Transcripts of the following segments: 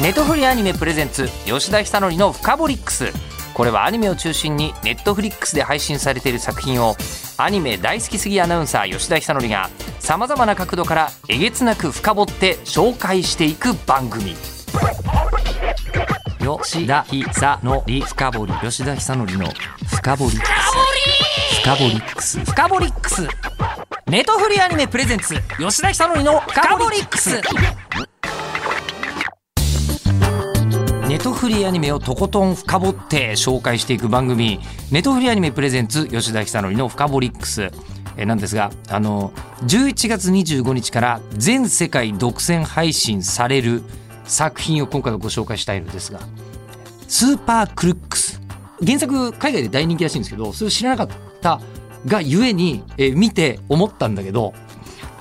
ネットフリアニメプレゼンツ吉田久典の「フカボリックス」これはアニメを中心にネットフリックスで配信されている作品をアニメ大好きすぎアナウンサー吉田久典がさまざまな角度からえげつなく深掘って紹介していく番組。吉田久典深掘り吉田久典の深掘り深掘りックス。深掘りックス。ネトフリアニメプレゼンツ吉田久典の深掘りックス。ネトフリアニメをとことん深掘って紹介していく番組ネトフリアニメプレゼンツ吉田久典の深掘りックスえなんですがあの11月25日から全世界独占配信される作品を今回はご紹介したいのですがスーパークルックス。原作海外で大人気らしいんですけどそれを知らなかったがゆえに、え見て思ったんだけど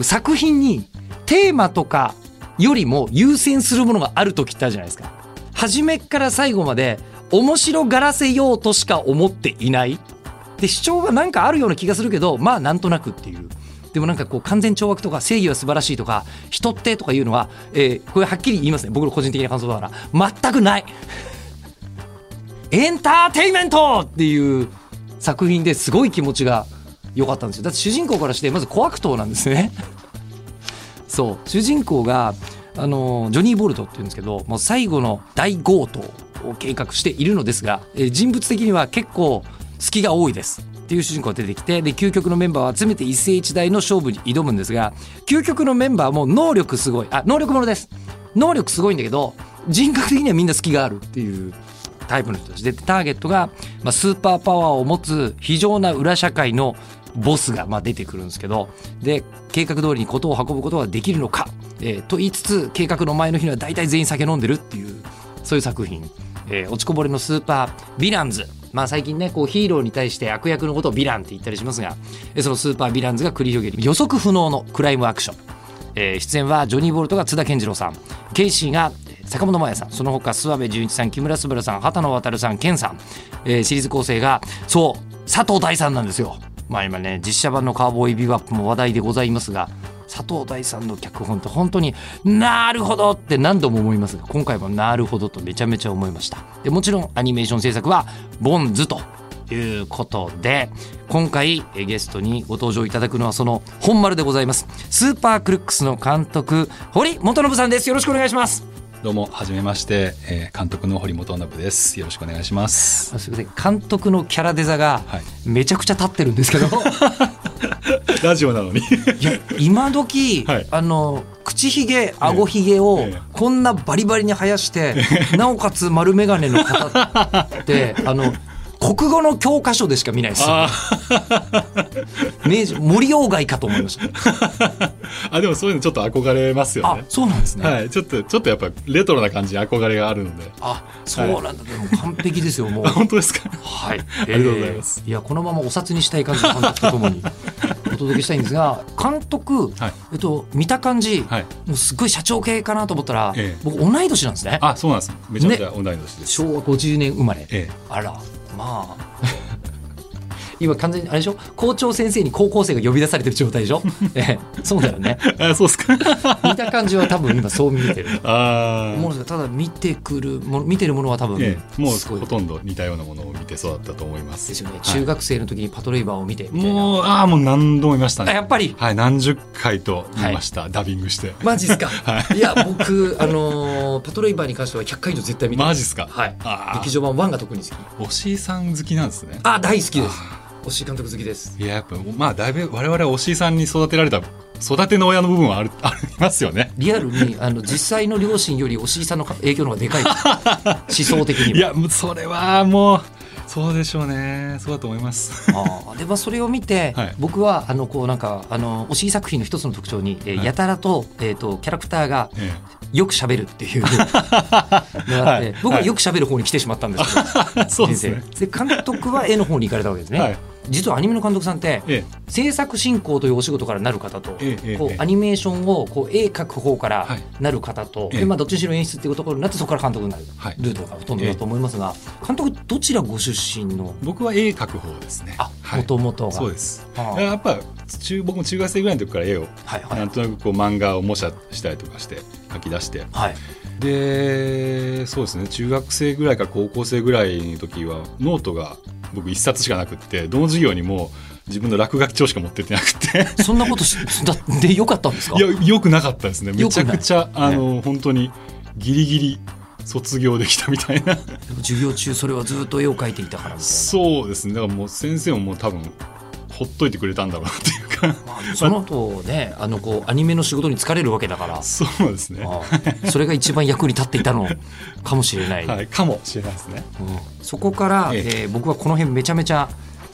作品にテーマとかよりも優先するものがある時ってあるじゃないですか。初めから最後まで面白がらせようとしか思っていない。で主張がなんかあるような気がするけどまあなんとなくっていう。でもなんかこう完全懲悪とか正義は素晴らしいとか人ってとかいうのは、えーこれはっきり言いますね。僕の個人的な感想だから。全くない。エンターテインメントっていう作品ですごい気持ちが良かったんですよ。だって主人公からしてまず小悪党なんですね。そう。主人公があのジョニー・ボルトっていうんですけどもう最後の大強盗を計画しているのですが、えー人物的には結構隙が多いです。っていう主人公が出てきてで究極のメンバーを集めて一世一代の勝負に挑むんですが究極のメンバーも能力すごい。あ能力者です。能力すごいんだけど人格的にはみんな隙があるっていうタイプの人たち。でターゲットが、まあ、スーパーパワーを持つ非常な裏社会のボスがまあ出てくるんですけどで計画通りに事を運ぶことができるのか、えーと言いつつ計画の前の日には大体全員酒飲んでるっていうそういう作品、えー落ちこぼれの super villains。まあ最近ねこうヒーローに対して悪役のことをヴィランって言ったりしますがえーその super villains が繰り広げる。予測不能のクライムアクション。えー出演はジョニー・ボルトが津田健次郎さん。ケイシーが坂本真綾さん。その他諏訪部純一さん木村昴さん畑野渉さん健さん、えーシリーズ構成がそう佐藤大さんなんですよ。まあ今ね実写版のカーボーイビバップも話題でございますが佐藤大さんの脚本って本当になるほどって何度も思いますが今回もなるほどとめちゃめちゃ思いました。でもちろんアニメーション制作はボンズということで今回えーゲストにご登場いただくのはその本丸でございます。スーパークルックスの監督堀元信さんです。よろしくお願いします。どうも、はじめまして、えー監督の堀本信です。よろしくお願いします。あすみません。監督のキャラデザがはい。めちゃくちゃ立ってるんですけど、ラジオなのに。いや今時、はいあの口ひげ顎ひげをええこんなバリバリに生やして、なおかつ丸眼鏡の方ってあの国語の教科書でしか見ないです。明治森鴎外かと思いました。ー あ、でもそういうのちょっと憧れますよあね。そうなんですね、はい、ちょっと、ちょっとやっぱレトロな感じに憧れがあるので。あそうなんだ、でも完璧ですよ もう。あ、本当ですか？はい、ありがとうございます。いやこのままお札にしたい感じの監督とともにお届けしたいんですが監督、はい。えっと、見た感じ、はい。もうすごい社長系かなと思ったら、ええ。僕同い年なんですね。あ、そうなんです。めちゃめちゃ同い年です。昭和50年生まれ、え。あらまあ今完全にあれでしょ？校長先生に高校生が呼び出されてる状態でしょ、ええ、そうだよね。え。あ、そうですか。見た感じは多分今そう見えてる。あ思うただ見てくるもの見てるものは多分、ええ、もうすごい。ほとんど似たようなものを見て育ったと思いま。ですすよね、はい。中学生の時にパトレイバーを見てみたいな。もう、ああ、もう何度も見ましたね。あやっぱり。はい、何十回と見ました。ダビングして。マジっすか、、はい。や僕あのーパトレイバーに関しては100回以上絶対見てます。マジっすか？はい。劇場版1が特に好き。おしいさん好きなんですね。あ大好きです押井監督好きです。いややっぱまあだいぶ我々はおしいさんに育てられた育ての親の部分はある ありますよね。リアルにあの実際の両親より押井さんの影響の方がでかい 思想的には。いやそれはもうそうでしょうね。そうだと思います。あーでまあそれを見て、はい。僕はあのこうなんかあの押井作品の一つの特徴に、えーはい。やたらと,、えー、とキャラクターがえよく喋るっていう。のがあって、はい。僕はよく喋る方に来てしまったんですけど、えそうですね。人生で監督は絵の方に行かれたわけですね、はい実はアニメの監督さんってえ制作進行というお仕事からなる方と、ええええこうアニメーションをこう絵描く方からはい。なる方と、ええ。でまあ、どっちにしろ演出っていうところになってそこから監督になる。はい。ルートがほとんどだと思いますが、監督どちらご出身の？僕は絵描く方ですね。あはい。もともとが。そうです。はあ。やっぱ中僕も中学生ぐらいの時から絵をはいはい。なんとなくこう漫画を模写したりとかして描き出してはいでそうですね中学生ぐらいから高校生ぐらいの時はノートが僕一冊しかなくってどの授業にも自分の落書き帳しか持ってってなくて。そんなことしだってよかったんですか？いやよくなかったですね。めちゃくちゃあの、本当にギリギリ卒業できたみたいな。授業中それはずっと絵を描いていたからそうですね。だからもう先生ももう多分ほっといてくれたんだろうなっていうか。まあその後ねあのこうアニメの仕事に疲れるわけだから。そうですね。ああ。それが一番役に立っていたの。かもしれない、はいかもしれないですね。うん。そこから、え。えー僕はこの辺めちゃめちゃ、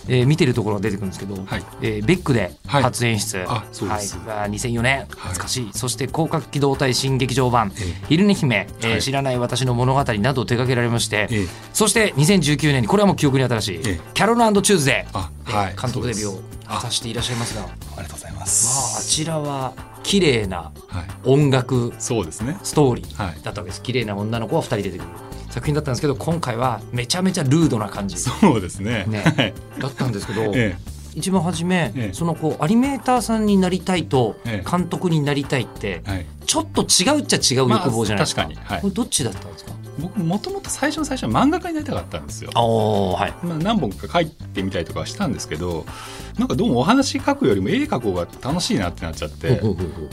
えー見てるところが出てくるんですけど、はい。えーベックではい。初演出、あそうです。はい、が2004年懐かしい、そして広角機動隊新劇場版。え「昼寝姫、えーはい。知らない私の物語」などを手掛けられまして、ええ。そして2019年にこれはもう記憶に新しい。ええ「キャロルチューズデー。あ」えーはい。監督デビューを果たしていらっしゃいますが。まありがとうございまああす、ちらは綺麗なはい。音楽そうですね。ストーリーはい。だったわけです。綺麗な女の子が2人出てくる作品だったんですけど今回はめちゃめちゃルードな感じ。そうですね。ね。はい。だったんですけど、え一番初め、ええ。そのこうアニメーターさんになりたいとええ。監督になりたいってえはい。ちょっと違うっちゃ違う欲望じゃないですか、まあ確かに。はい。これどっちだったんですか？僕もともと最初の最初は漫画家になりたかったんですよ。はい。まあ、何本か書いてみたりとかはしたんですけどなんかどうもお話書くよりも絵描く方が楽しいなってなっちゃって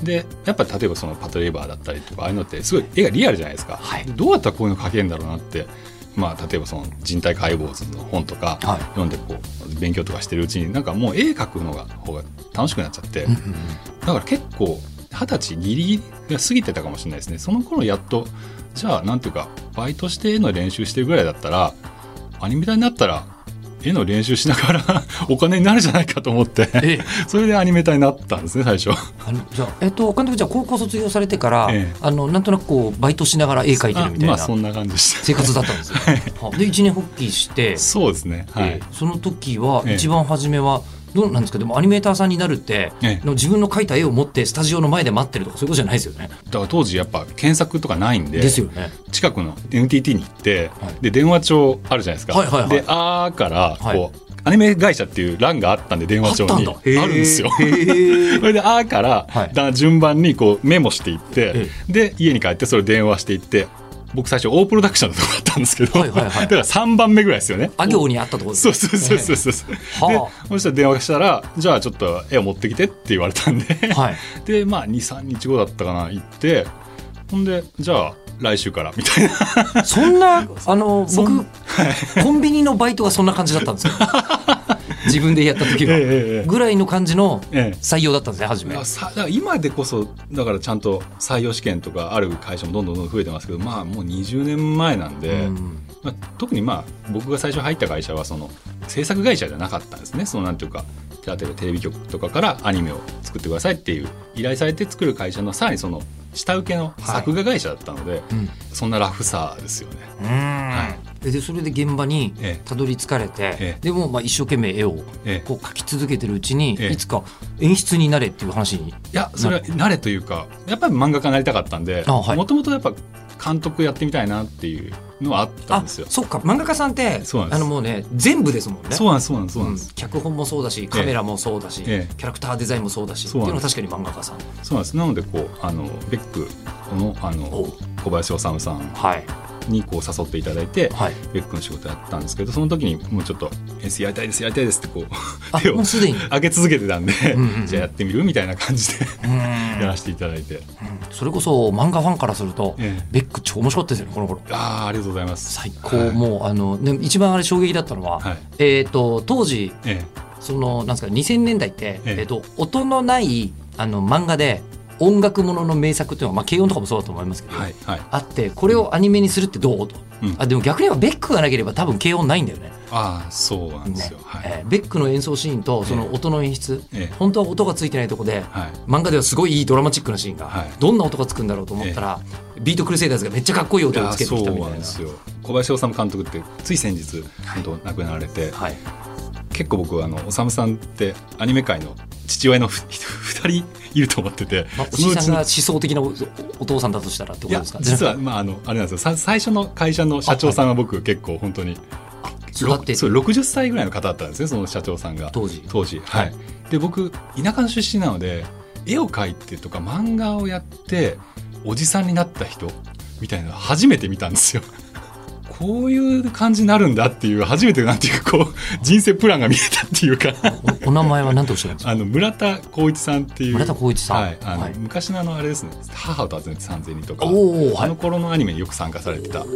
でやっぱ例えばそのパトレーバーだったりとかああいうのってすごい絵がリアルじゃないですか、はい。どうやったらこういうの描けるんだろうなってまあ例えばその人体解剖図の本とかはい。読んでこう勉強とかしてるうちになんかもう絵描くのが方が楽しくなっちゃって。うんうんうん。だから結構二十歳ギリギリが過ぎてたかもしれないですね。その頃やっとじゃあなんていうかバイトして絵の練習してるぐらいだったらアニメーターになったら絵の練習しながら お金になるじゃないかと思ってええ。それでアニメーターになったんですね最初。あのじゃあえっと監督じゃあ高校卒業されてから、ええ。あのなんとなくこうバイトしながら絵描いてるみたいな。あまあそんな感じでした。生活だったんですよ、はで一年発起して、そうですね。はい、ええ。その時はええ。一番初めはどうなんですか？でもアニメーターさんになるって、ええ。の自分の描いた絵を持ってスタジオの前で待ってるとかそういうことじゃないですよね。だから当時やっぱ検索とかないんでですよね。近くの NTT に行って、はい。で電話帳あるじゃないですか、はいはいはいで「あー」からこう、はいアニメ会社っていう欄があったんで電話帳に。あるんですよ。それで「あー」から、はい。だ順番にこうメモしていって、え。で家に帰ってそれ電話していって僕最初大プロダクションのとこだったんですけど、はいはいはいだから3番目ぐらいですよね。あ行にあったところですそうそうそうそうそう。ではそしたら電話したら「じゃあちょっと絵を持ってきて」って言われたんで、あはい。でまあ23日後だったかな行ってほんでじゃあ来週からみたいなそんなあのそん僕コンビニのバイトがそんな感じだったんですよ。自分でやった時は、ええええぐらいの感じのええ。採用だったんですね初め。いやさだから今でこそだからちゃんと採用試験とかある会社もどんどんどんどん増えてますけどまあもう20年前なんで、うん。まあ、特にまあ僕が最初入った会社はその制作会社じゃなかったんですね。そのなんていうか例えばテレビ局とかからアニメを作ってくださいっていう依頼されて作る会社のさらにその下請けの作画会社だったので、うん。そんなラフさですよね。うん。はでそれで現場にええ。たどり着かれて、ええ。でもまあ一生懸命絵をええ。こう描き続けてるうちに、ええ。いつか演出になれっていう話にいやそれは慣れというかやっぱり漫画家になりたかったんでもともとやっぱ監督やってみたいなっていうのはあったんあですよ。そっか。漫画家さんってそうなんです。あのもうね全部ですもんね。そうなんですそうなんですそうなんです、うん。脚本もそうだしカメラもそうだし、ええ。キャラクターデザインもそうだしってそなんです。いううのは確かに漫画家さん。そうなんです。なのでこうあのベックのあおの小林修さん。はいにこう誘っていただいて、はい。ベックの仕事やったんですけどその時にもうちょっと「演出やりたいですやりたいです」ってこうあ手をもうすでに？上げ続けてたんでうんうんうん。じゃあやってみる？みたいな感じでうん。やらせていただいて、それこそ漫画ファンからすると、ええ。ベック超面白かったですよねこの頃。ああありがとうございます。最高、はい。もうあの、ね、一番あれ衝撃だったのは、はい。えっ、と当時えそのなんですか2000年代って、ええ。えっと音のないあの漫画で音楽ものの名作っていうのは、まあ、軽音とかもそうだと思いますけど、えはいはい、あってこれをアニメにするってどうと、うん。あでも逆に言えばベックがなければ多分軽音ないんだよね。ああそうなんですね。よ、はい、えーベックの演奏シーンとその音の演出、ええ。本当は音がついてないとこで、はい。漫画ではすごいいいドラマチックなシーンが、はい。どんな音がつくんだろうと思ったら、ビートクルセイダーズがめっちゃかっこいい音をつけてきたみたなな。いんですよ。小林修監督ってつい先日本当亡くなられて、はい、結構僕はあの修さんってアニメ界の父親のふ二人いると思ってて、まあ、おじさんが思想的なおお父さんだとしたらってことですか実はまああのあれなんですよ。さ最初の会社の社長さんは僕結構本当に育ってそう60歳ぐらいの方だったんですねその社長さんが。当時。当時。はい、で僕田舎の出身なので絵を描いてとか漫画をやっておじさんになった人みたいなの初めて見たんですよ。こういう感じになるんだっていう初めてなんていうかこう人生プランが見えたっていうか。お お名前は何とおっしゃるんですか？あの村田光一さんっていう。村田光一さん。はいあのはい。昔のあのあれですね「母を訪ねて三千人」とか。はい。あの頃のアニメによく参加されてた方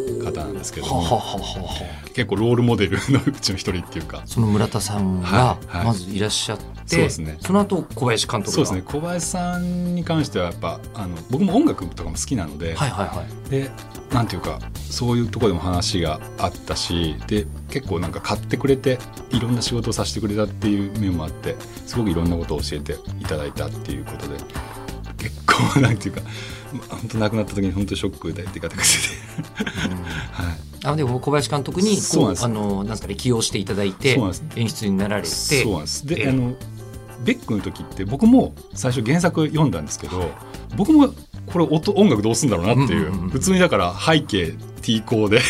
なんですけども。ははははは。結構ロールモデルのうちの一人っていうか。その村田さんがはい。はい。まずいらっしゃって、そうですね。その後小林監督が？そうですね。小林さんに関してはやっぱあの僕も音楽とかも好きなので、はいはいはい。でなんていうかそういうところでも話があったしで結構なんか買ってくれていろんな仕事をさせてくれたっていう面もあってすごくいろんなことを教えていただいたっていうことで結構なんていうかま本当亡くなった時に本当にショックで出方がしてて、はい、あでも小林監督にこうそうなんです。あのなんですかね起用していただいて演出になられてそうなんです。で、ええ。あのベックの時って僕も最初原作読んだんですけど僕もこれ音音楽どうすんだろうなっていう,、うんうんうん普通にだから背景 T コーで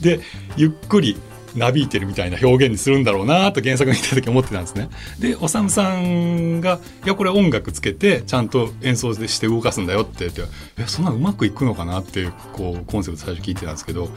でゆっくりなびいてるみたいな表現にするんだろうなと原作見た時思ってたんですね。でおさむさんが「いやこれ音楽つけてちゃんと演奏して動かすんだよ」って言って「えそんなうまくいくのかな?」ってこうコンセプト最初聞いてたんですけど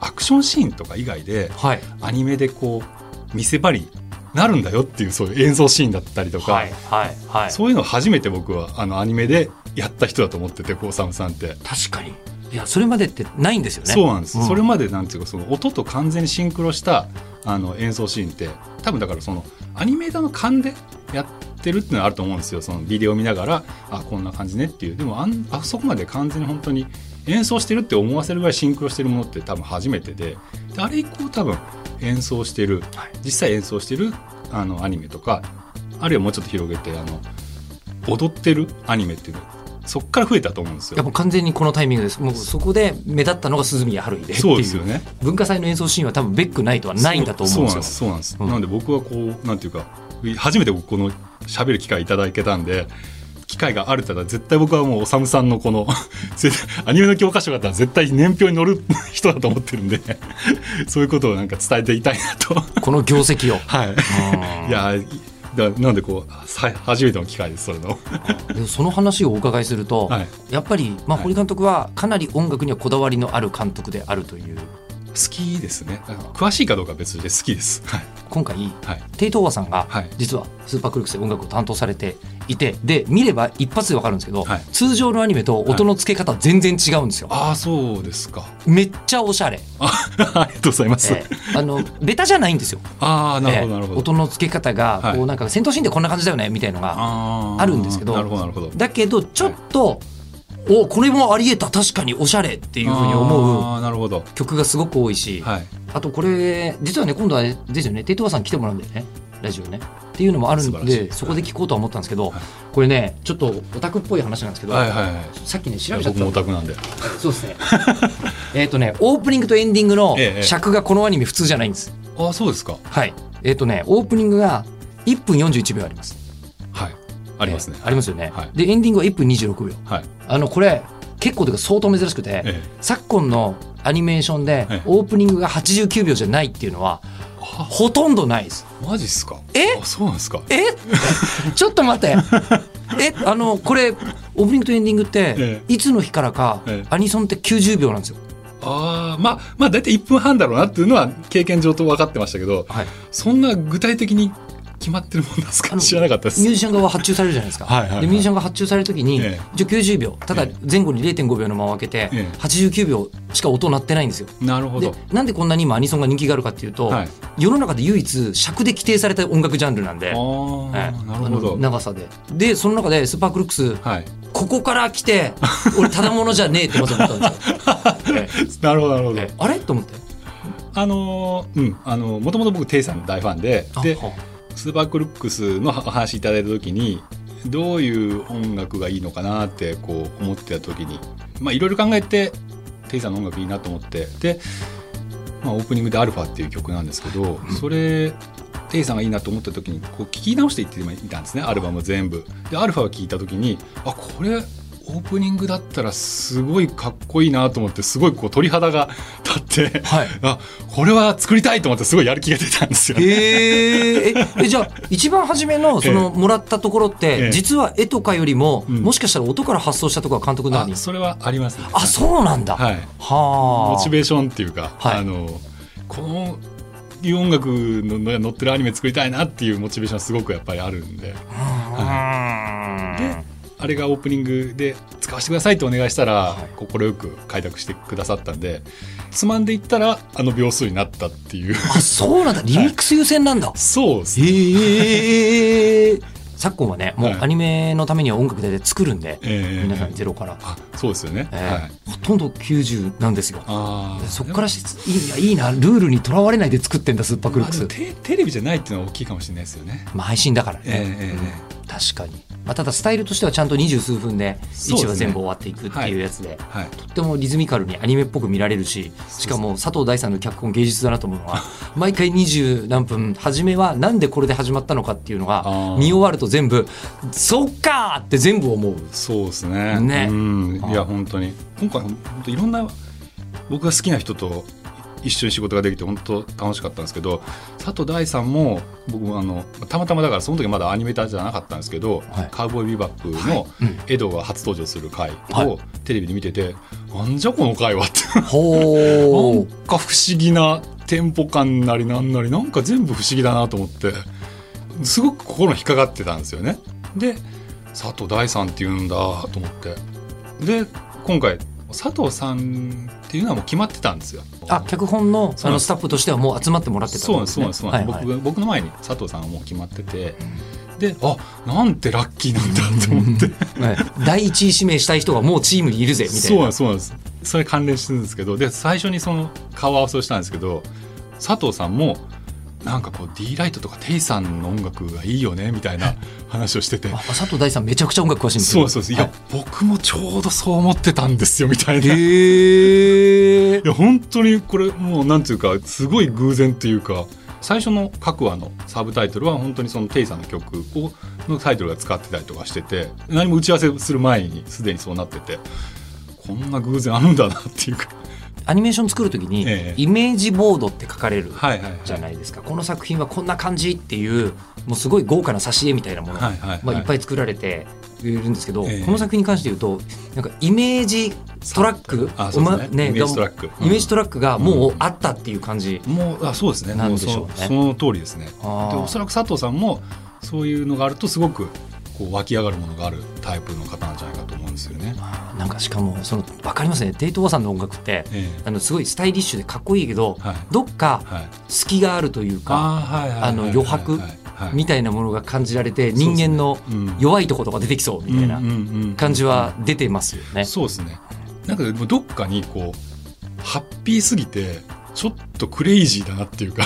アクションシーンとか以外ではいアニメでこう見せ場になるんだよっていうそういう演奏シーンだったりとか、はいはいはい。そういうのを初めて僕はあのアニメでやった人だと思っててこうサムさんって。確かに。いやそれまでってないんですよね。そうなんです、うん。それまでなんていうかその音と完全にシンクロしたあの演奏シーンって多分だからそのアニメーターの勘でやってるっていうのはあると思うんですよ。そのビデオを見ながらあこんな感じねっていう。でもあんあそこまで完全に本当に演奏してるって思わせるぐらいシンクロしてるものって多分初めてで。であれ以降多分演奏してる。はい。実際演奏してるあのアニメとかあるいはもうちょっと広げてあの踊ってるアニメっていうのそっから増えたと思うんですよ。いやもう完全にこのタイミングです。もうそこで目立ったのが鈴宮春日でってそうですよね。文化祭の演奏シーンは多分ベックないとはないんだと思うんですよ。そうなんですそうなんです、うん。なので僕はこうなんていうか初めて僕この喋る機会いただけたんで機会があるたら絶対僕はもうおさむさんのこの アニメの教科書があったら絶対年表に載る 人だと思ってるんで そういうことをなんか伝えていたいなと。この業績を。はい。うんいやだなのでこうさ初めての機会ですそれの。でもその話をお伺いすると、はい。やっぱり、まあ、はい。堀監督はかなり音楽にはこだわりのある監督であるという好きですね。詳しいかどうかは別で好きです。はい。今回はい。テイトーワさんがはい。実はスーパークルックスで音楽を担当されていてで見れば一発で分かるんですけど、はい。通常のアニメと音の付け方全然違うんですよ、ああそうですか。めっちゃおしゃれ、あ ありがとうございます、ええ。あのベタじゃないんですよ。ああなるほどええ。なるほど、音の付け方がはい。こうなんか戦闘シーンでこんな感じだよねみたいのがあるんですけどなるほどなるほど。だけどちょっと、おこれもありえた。確かにおしゃれっていうふうに思うなるほど。曲がすごく多いし、はい。あとこれ実はね今度はですよねテイトワさん来てもらうんだよね。ラジオね。っていうのもあるんでそこで聞こうとは思ったんですけど、はい。これねちょっとオタクっぽい話なんですけど、はいはいはい。さっきね調べちゃっ僕たもオタクなんで。そうですね。えっとねオープニングとエンディングのええ尺がこのアニメ普通じゃないんです。あそうですか。はい。えっ、とねオープニングが1分41秒あります。はいありますね。ええありますよね、はい。でエンディングは1分26秒。はい。あのこれ結構というか相当珍しくて、ええ。昨今のアニメーションでええ。オープニングが89秒じゃないっていうのはあ。ほとんどないです。マジっすか？え？あそうなんですか？え？ちょっと待って。えあのこれオープニングとエンディングって、えいつの日からか、ええ。アニソンって90秒なんですよ。ああまあまあ大体1分半だろうなっていうのは経験上と分かってましたけどはい、そんな具体的に決まってるもんですか？知らなかったです。ミュージシャン側は発注されるじゃないですか。はいはいはい。でミュージシャンが発注されるときに、ええ。一応90秒ただえ前後に0.5秒の間を空けて、ええ。89秒しか音鳴ってないんですよ。でなるほど。なんでこんなに今アニソンが人気があるかっていうと、はい。世の中で唯一尺で規定された音楽ジャンルなんで。あーええ。なるほど。長さで。でその中でスーパークルックスはい。ここから来て 俺ただものじゃねえってまず思ったんですよ、えなるほどなるほど。あれ？と思って。あのーうん。あのもともと僕テイさんの大ファンででスーパークルックスのお話いただいた時にどういう音楽がいいのかなってこう思ってた時にまあいろいろ考えてテイさんの音楽いいなと思ってで、まあ、オープニングで「アルファっていう曲なんですけどそれテイさんがいいなと思った時にこう聞き直していってみたんですねアルバム全部。でアルファを聞いた時にあこれオープニングだったらすごいかっこいいなと思ってすごいこう鳥肌が立って、はい。あこれは作りたいと思ってすごいやる気が出たんですよ、ね。へー。ええじゃあ一番初めのそのもらったところって、ええ。実は絵とかよりも、うん。もしかしたら音から発想したところが監督の中にあそれはありますね。あそうなんだ、はい。はあ。モチベーションっていうか、はい。あのこのいう音楽のの載ってるアニメ作りたいなっていうモチベーションはすごくやっぱりあるんで。うん。であれがオープニングで使わせてくださいってお願いしたらはい。快、く開拓してくださったんでつまんでいったらあの秒数になったっていう。あそうなんだ。リミックス優先なんだ、そうですね、へえ 昨今はねもうはい。アニメのためには音楽で作るんで、ええ。皆さんゼロから、あそうですよね、ええ。はい。ほとんど90なんですよ。そこからしいいいいなルールにとらわれないで作ってんだスーパークルックス、まあテテレビじゃないっていうのは大きいかもしれないですよね。まあ、配信だからね、ええええ確かに、まあ、ただスタイルとしてはちゃんと二十数分でそうですね。1話全部終わっていくっていうやつではい。とってもリズミカルにアニメっぽく見られるししかも佐藤大さんの脚本芸術だなと思うのは 毎回二十何分初めはなんでこれで始まったのかっていうのが見終わると全部「そっか!」って全部思う。そうですね。ね。うんいやあ本当に。今回本当いろんな僕が好きな人と一緒に仕事ができて本当楽しかったんですけど佐藤大さんも僕もあのたまたまだからその時まだアニメーターじゃなかったんですけど「はい。カウボーイビバップ」のうん。エドが初登場する回はい。をテレビで見てて「なんじゃこの回は」って。なんか不思議なテンポ感なりなんなりなんか全部不思議だなと思ってすごく心に引っかかってたんですよね。で佐藤大さんっていうんだと思ってで今回佐藤さんっていうのはもう決まってたんですよ。あ脚本のそのスタッフとしてはもう集まってもらってたそうなんですそうなんですそうなんです、僕僕の前に佐藤さんはもう決まっててであなんてラッキーなんだと思って。はい。第一位指名したい人がもうチームにいるぜみたいな。そうなんですそうなんです。それ関連してるんですけどで最初にその顔合わせをしたんですけど佐藤さんもなんかこう D ライトとかテイさんの音楽がいいよねみたいな話をしてて。あ佐藤大さんめちゃくちゃ音楽詳しいんですよそうそうですいや、は僕もちょうどそう思ってたんですよみたいな。いへえや本当にこれもうなんていうかすごい偶然っていうか最初の各話のサブタイトルは本当にそのテイさんの曲をのタイトルが使ってたりとかしてて何も打ち合わせする前にすでにそうなっててこんな偶然あるんだなっていうかアニメーション作るときに、ええ。イメージボードって書かれるじゃないですか、この作品はこんな感じっていうもうすごい豪華な挿絵みたいなものが、まあ、いっぱい作られているんですけど、ええ。この作品に関して言うとなんかイメージトラックイメージトラック。がイメージトラックがもうあったっていう感じ、もうあそうですね。なんでしょうね。もそその通りですね。でおそらく佐藤さんもそういうのがあるとすごくこう湧き上がるものがあるタイプの方なんじゃないかと思うんですよね。なんかしかもその分かりますね。テイト・ワさんの音楽ってえあのすごいスタイリッシュでかっこいいけど、はい。どっかはい、隙があるというか余白はいみたいなものが感じられて人間のうん。弱いところが出てきそうみたいな感じは出てますよね。そうですね。なんかでもどっかにこうハッピーすぎてちょっとクレイジーだなっていうか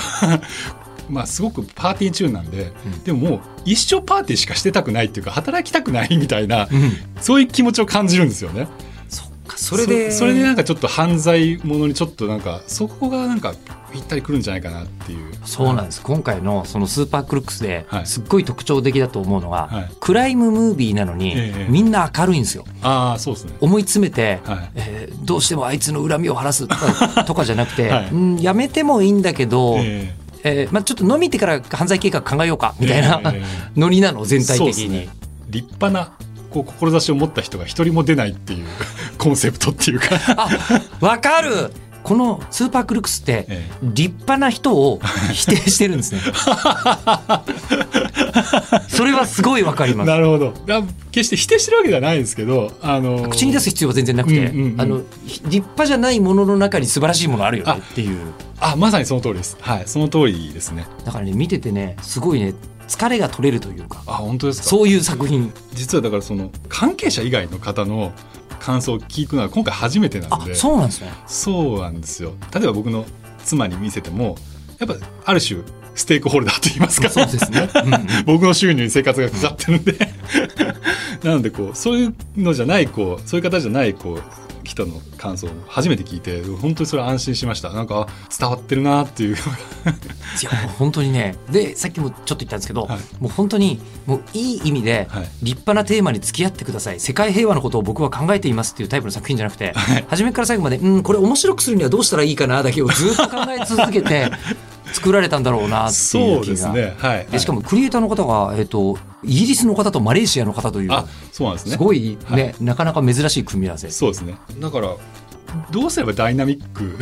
まあすごくパーティーチューンなんで、うん。でももう一生パーティーしかしてたくないっていうか働きたくないみたいなうん。そういう気持ちを感じるんですよね。そっかそれで。そそれでなんかちょっと犯罪ものにちょっとなんかそこがなんかぴったりくるんじゃないかなっていう。そうなんです。今回のそのスーパークルックスではい。すっごい特徴的だと思うのが、はい。クライムムービーなのに、ええみんな明るいんですよ。ああそうですね。思い詰めて、はい。えーどうしてもあいつの恨みを晴らすとかとかじゃなくて、はい。うんやめてもいいんだけど、ええーまあ、ちょっと飲みてから犯罪計画考えようかみたいな、ええノリなの全体的に。ね。立派なこう志を持った人が一人も出ないっていうコンセプトっていうか。あわかる。このスーパークルックスってえ。立派な人を否定してるんですね。それはすごいわかります。なるほど。あ決して否定してるわけではないですけどあの口に出す必要は全然なくて、うんうんうん。あの立派じゃないものの中に素晴らしいものあるよねっていう。あまさにその通りです。はいその通りですね。だからね見ててねすごいね疲れが取れるというかあ本当ですか？そういう作品。実はだからその関係者以外の方の感想を聞くのは今回初めてなんあでそうなんですね。そうなんですよ。例えば僕の妻に見せてもやっぱある種ステークホルダーと言いますか。そうですね、うんうん。僕の収入に生活がかかってるんで。なのでこうそういうのじゃないこうそういう方じゃないこう人の感想を初めて聞いて本当にそれ安心しました。なんかあ伝わってるなっていう。いやもう本当にね。でさっきもちょっと言ったんですけど、はい。もう本当にもういい意味ではい。立派なテーマに付き合ってください。世界平和のことを僕は考えていますっていうタイプの作品じゃなくて、はい。初めから最後までうんこれ面白くするにはどうしたらいいかなだけをずっと考え続けて 作られたんだろうなっていそううです気が。ね。はい。でしかもクリエイターの方が、えっとイギリスの方とマレーシアの方というあそうなんですね。すごいね、はい。なかなか珍しい組み合わせ。そうですね。だからどうすればダイナミック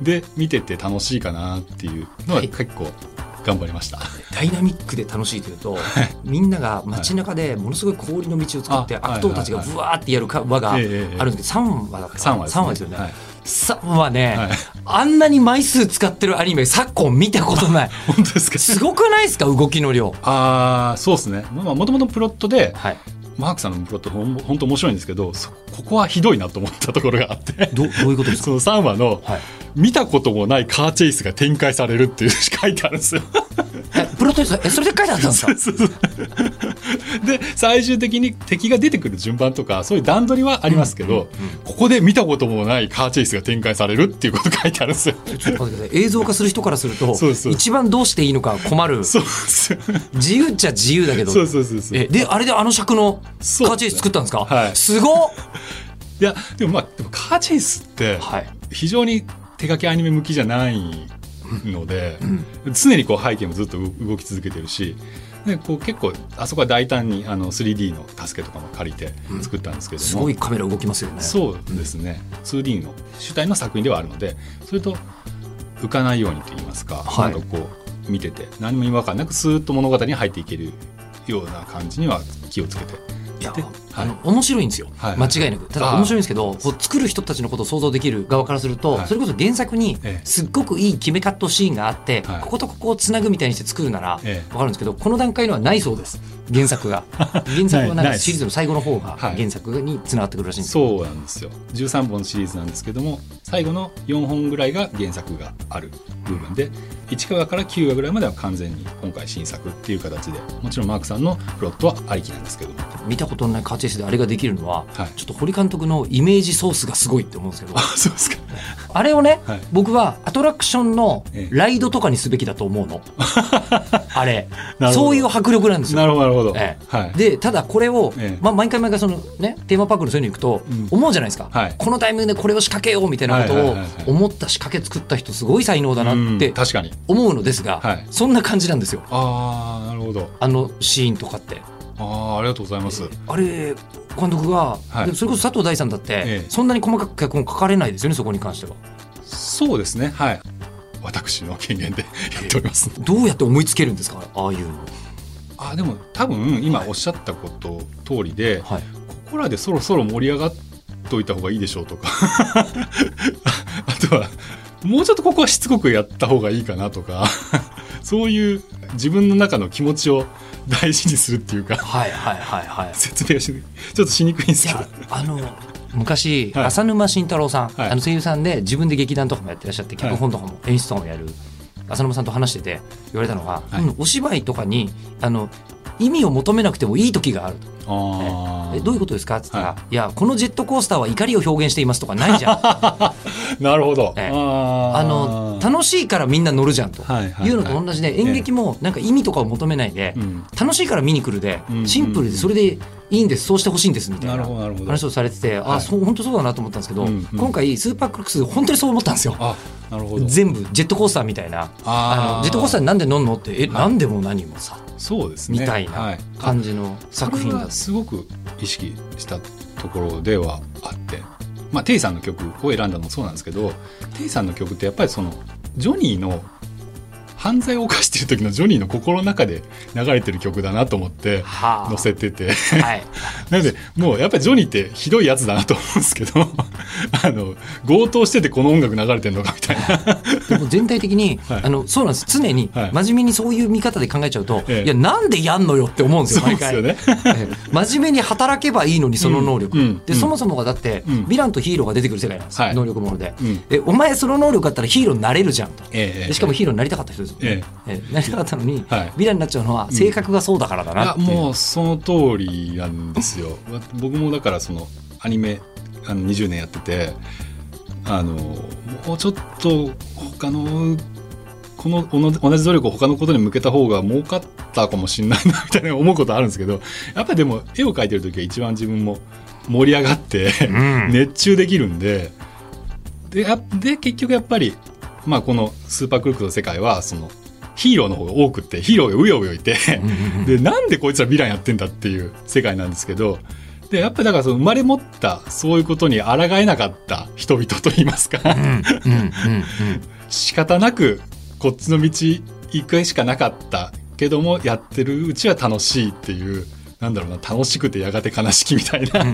で見てて楽しいかなっていうのははい。結構頑張りました、ダイナミックで楽しいというと、みんなが街中でものすごい氷の道を作ってあ悪党たちがブワーってやるか輪があるんですけど3話だったかな。3話ですね。三話ですよね、はい3話ね、はい。あんなに枚数使ってるアニメ昨今見たことない。本当ですか？すごくないですか？動きの量。ああそうですね。まあもともとプロットではい。マークさんのプロットほん本当面白いんですけどそここはひどいなと思ったところがあって。どどういうことですか？その3話のはい見たこともないカーチェイスが展開されるっていう 書いてあるんですよ。えプロトえそれで書いてあったんですか？で最終的に敵が出てくる順番とかそういう段取りはありますけど、うんうんここで見たこともないカーチェイスが展開されるっていうこと書いてあるんですよ。映像化する人からすると一番どうしていいのか困る。自由っちゃ自由だけど。そうそうそうそう。えであれであの尺のカーチェイス作ったんですか？はい。すごっ！いやでもまあでもカーチェイスってはい。非常に手書きアニメ向きじゃないので、常にこう背景もずっと動き続けてるしでこう結構あそこは大胆にあの 3D の助けとかも借りて作ったんですけども、すごいカメラ動きますよね。そうですね。2D の主体の作品ではあるのでそれと浮かないようにと言いますか、はい。なんかこう見てて何も違和感なくスーッと物語に入っていけるような感じには気をつけていやであの面白いんですよ、はい。間違いなく。ただ面白いんですけどこう作る人たちのことを想像できる側からすると、はい。それこそ原作にええ。すっごくいい決めカットシーンがあって、はい。こことここをつなぐみたいにして作るならええ。分かるんですけどこの段階のはないそうです原作が。原作はなんかシリーズの最後の方がはい。原作につながってくるらしいんですよ、そうなんですよ。13本シリーズなんですけども最後の4本ぐらいが原作がある部分で1話から9話ぐらいまでは完全に今回新作っていう形でもちろんマークさんのプロットはありきなんですけども。見たことのないカーチェイスであれができるのは、はい。ちょっと堀監督のイメージソースがすごいって思うんですけど。あそうですかあれをね、はい。僕はアトラクションのええ。ライドとかにすべきだと思うの。あれ。そういう迫力なんですよ。なるほどなるほど、ええ。はい。でただこれを、ええ。まあ、毎回毎回その、ね、テーマパークのそういうの行くと、うん。思うじゃないですか、はい。このタイミングでこれを仕掛けようみたいなことを思った仕掛け作った人すごい才能だなってうん。確かに。思うのですが、はい。そんな感じなんですよ。ああなるほど。あのシーンとかって。ああありがとうございます、あれ監督が、はい。でそれこそ佐藤大さんだって、ええ。そんなに細かく脚本書かれないですよねそこに関しては。そうですねはい。私の権限で やっております。どうやって思いつけるんですかああいうの。あでも多分今おっしゃったこと通りで、はい。ここらでそろそろ盛り上がっといた方がいいでしょうとか。あとはもうちょっとここはしつこくやった方がいいかなとか。そういう自分の中の気持ちを大事にするっていうかはいはいはいはい。説明がしちょっとしにくいんですけど。あの昔、はい。浅沼慎太郎さん、はい。あの声優さんで自分で劇団とかもやってらっしゃって脚本とかも演出とかもやる、浅沼さんと話してて言われたのが、はい。うんお芝居とかにあの意味を求めなくてもいい時があると。あえどういうことですか？って言ったら、、はいやこのジェットコースターは怒りを表現していますとかないじゃん。あ なるほど、ええ。あー。の楽しいからみんな乗るじゃんと、はいうのと同じで演劇もなんか意味とかを求めないで、うん。楽しいから見に来るで、うんシンプルでそれでいいんですそうしてほしいんですみたいな。話をされてて、はい。あそう本当そうだなと思ったんですけど、今回スーパークルックス本当にそう思ったんですよ。全部ジェットコースターみたいな。ああのジェットコースターになんで乗んのってえ、はい。なんでも何もさそうですね。みたいはない。感じの作品だ。はすごく意識したところではあって、まあ、テイさんの曲を選んだのもそうなんですけどテイさんの曲ってやっぱりそのジョニーの犯罪を犯してる時のジョニーの心の中で流れてる曲だなと思ってはあ。載せてて。はい。なのでもうやっぱりジョニーってひどいやつだなと思うんですけど あの強盗しててこの音楽流れてるのかみたいな。でも全体的に、はい。あのそうなんです。常にはい。真面目にそういう見方で考えちゃうと、ええいやなんでやんのよって思うんですよそう毎回ですよね。ええ。真面目に働けばいいのにその能力、うん。うん。うん。でそもそもがだって、うん。ヴィランとヒーローが出てくる世界なんです、はい。能力もので、うん。えお前その能力あったらヒーローになれるじゃんと、えしかもヒーローになりたかった人ですよ。ね、え。ええ。なりたかったのに、はい。ヴィランになっちゃうのは性格がそうだからだなってもうその通りなんですよ。わ僕もだからそのアニメあの20年やっててあのもうちょっと他のこの同じ努力を他のことに向けた方が儲かったかもしれないなみたいな思うことあるんですけどやっぱりでも絵を描いてる時は一番自分も盛り上がって、うん。熱中できるんででやで結局やっぱり、まあ、このスーパークルックの世界はそのヒーローの方が多くってヒーローがうようよいて、でなんでこいつらヴィランやってんだっていう世界なんですけどでやっぱりだからその生まれ持ったそういうことに抗えなかった人々といいますか、仕方なくこっちの道行くしかなかったけどもやってるうちは楽しいっていうなんだろうな楽しくてやがて悲しきみたいな、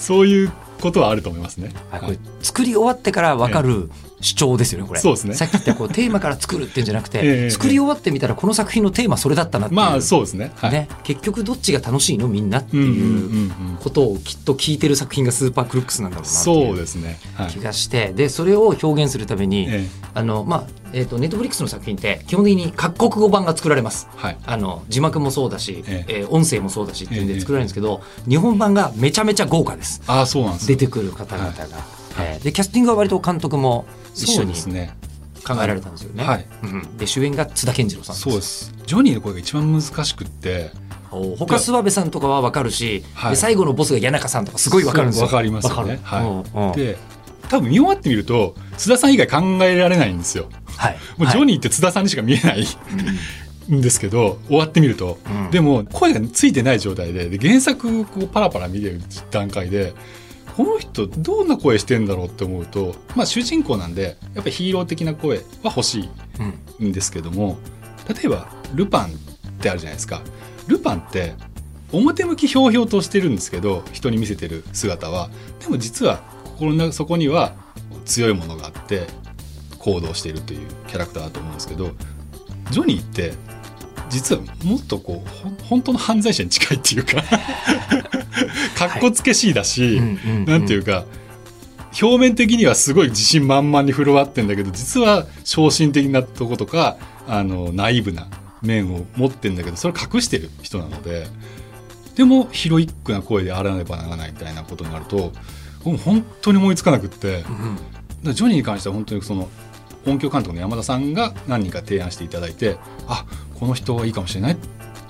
そういうことはあると思いますね。はいこれ作り終わってから分かる主張ですよねこれそうですねさっき言ったこうテーマから作るっていうんじゃなくて、ええ作り終わってみたらこの作品のテーマそれだったなっていう、まあそうですね。はい。ね、結局どっちが楽しいのみんなっていううんことをきっと聞いてる作品がスーパークルックスなんだろうなってそうですね。はい気。がしてでそれを表現するために、えあのまあえー、とネットフリックスの作品って基本的に各国語版が作られます。えはい。あの字幕もそうだし、ええー音声もそうだしっていうんええで作られるんですけど、日本版がめちゃめちゃ豪華ですああそうなんです出よ。てくる方々が、えーでキャスティングは割と監督も一緒に。考えられたんですよね。はいうんで主演が津田健次郎さんそうです。ジョニーの声が一番難しくって。お他諏訪部さんとかは分かるし、はいで最後のボスが谷中さんとかすごい分かるんですよ。そうわかりますよねはいで多分見終わってみると津田さん以外考えられないんですよ。はい。もうジョニーって津田さんにしか見えない。んですけど終わってみると、うんででも声がついてない状態でで原作をこうパラパラ見てる段階でこの人どんな声してんだろうって思うと、まあ、主人公なんでやっぱヒーロー的な声は欲しいんですけども例えばルパンってあるじゃないですか。ルパンって表向きひょうひょうとしてるんですけど人に見せてる姿は。でも実は心のそこには強いものがあって行動しているというキャラクターだと思うんですけどジョニーって実はもっとこう本当の犯罪者に近いっていうか かっこつけしいだし、うんうんうんなんていうか表面的にはすごい自信満々に振る舞ってんだけど実は昇進的なとことかあのナイーブな面を持ってんだけどそれを隠してる人なのででもヒロイックな声であらねばならないみたいなことになるともう本当に思いつかなくって。うんらジョニーに関しては本当にその音響監督の山田さんが何人か提案していただいてあこの人はいいかもしれないっ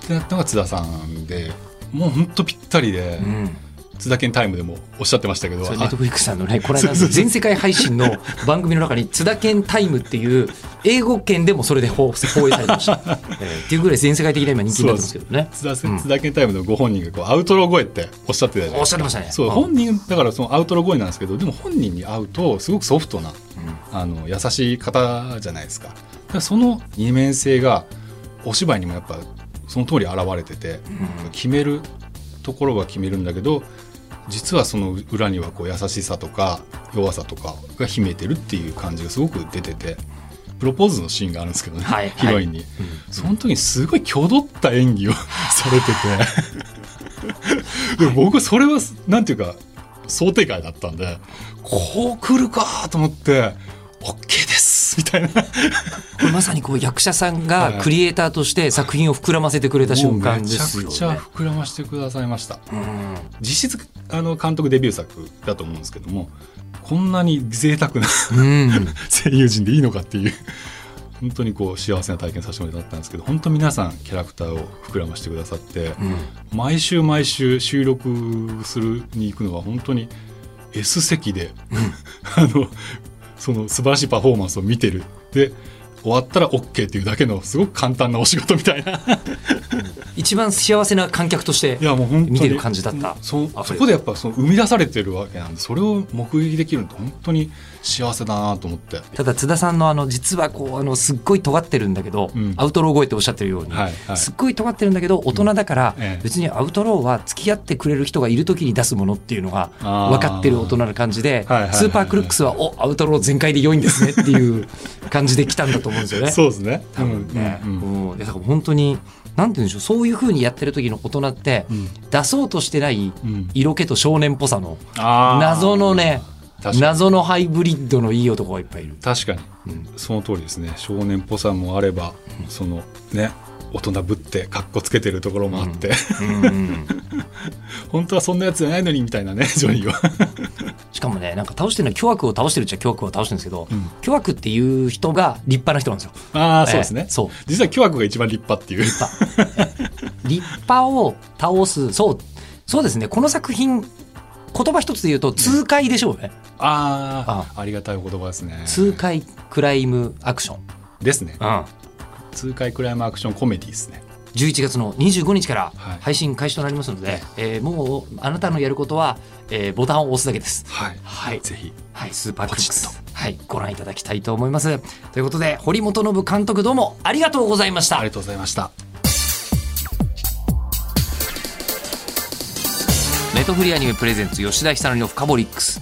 てなったのが津田さんでもう本当ぴったりで、うん。津田健タイムでもおっしゃってましたけどネットフリックスさんのねこの全世界配信の番組の中に「津田健タイム」っていう英語圏でもそれで放放映されてました、えーっていうぐらい全世界的な今人気になってますけどね。津田うん。津田健タイムのご本人がこうアウトロ声っておっしゃってたじゃないおっですか。しゃってましたね。そううん本人だからそのアウトロ声なんですけどでも本人に会うとすごくソフトなあの優しい方じゃないですか。だからその二面性がお芝居にもやっぱその通り現れてて、決めるところは決めるんだけど実はその裏にはこう優しさとか弱さとかが秘めてるっていう感じがすごく出ててプロポーズのシーンがあるんですけどね、はいヒロインに、その時にすごい挙動った演技を されてて。でも僕それはなんていうか想定外だったんでこう来るかと思って OK ですみたいな。これまさにこう役者さんがクリエイターとして作品を膨らませてくれた瞬間でもうめちゃすよねくちゃ膨らましてくださいました。うん。実質あの監督デビュー作だと思うんですけどもこんなに贅沢なうん。声優陣でいいのかっていう本当にこう幸せな体験させてもらったんですけど本当皆さんキャラクターを膨らましてくださってうん。毎週毎週収録するに行くのは本当に S 席で、あのその素晴らしいパフォーマンスを見てる。で終わったら OK っていうだけのすごく簡単なお仕事みたいな。一番幸せな観客としていやもう本当に。見てる感じだった。そあそこでやっぱその生み出されてるわけなんでそれを目撃できるのって本当に幸せだなと思って。ただ津田さんのあの実はこうあのすっごい尖ってるんだけど、うん。アウトロー声っておっしゃってるように、はいはい。すっごい尖ってるんだけど大人だからええ。別にアウトローは付き合ってくれる人がいる時に出すものっていうのが分かってる大人な感じでスーパークルックスはおアウトロー全開で良いんですねっていう感じで来たんだと思うんですよね。そうですね。多分ね、うん。うん。うん。でだから本当になんて言うんでしょうそういうふうにやってる時の大人って、うん。出そうとしてないうん。色気と少年っぽさの謎のね謎のハイブリッドのいい男がいっぱいいる。確かに。うん。その通りですね。少年っぽさもあれば、そのね大人ぶってかっこつけてるところもあって、うん 本当はそんなやつじゃないのにみたいなねジョニーは。しかもねなんか倒してるのは巨悪を倒してるっちゃ巨悪を倒してるんですけど、うん。巨悪っていう人が立派な人なんですよ。ああそうですね、ええそう。実は巨悪が一番立派っていう。立派。立派を倒すそうそうですね。この作品言葉一つで言うと痛快でしょうね、ああ。ありがたいお言葉ですね。痛快クライムアクション、ですね。うん、痛快クライムアクションコメディですね。11月の25日からはい。配信開始となりますので、えーもうあなたのやることは、えーボタンを押すだけです。はい、はい。ぜひ。はい、スーパークリックス。はい、ご覧いただきたいと思います。ということで堀本信監督どうもありがとうございました。あり。がとうございました。ネトフリアニメプレゼンツ吉田久典のフカボリックス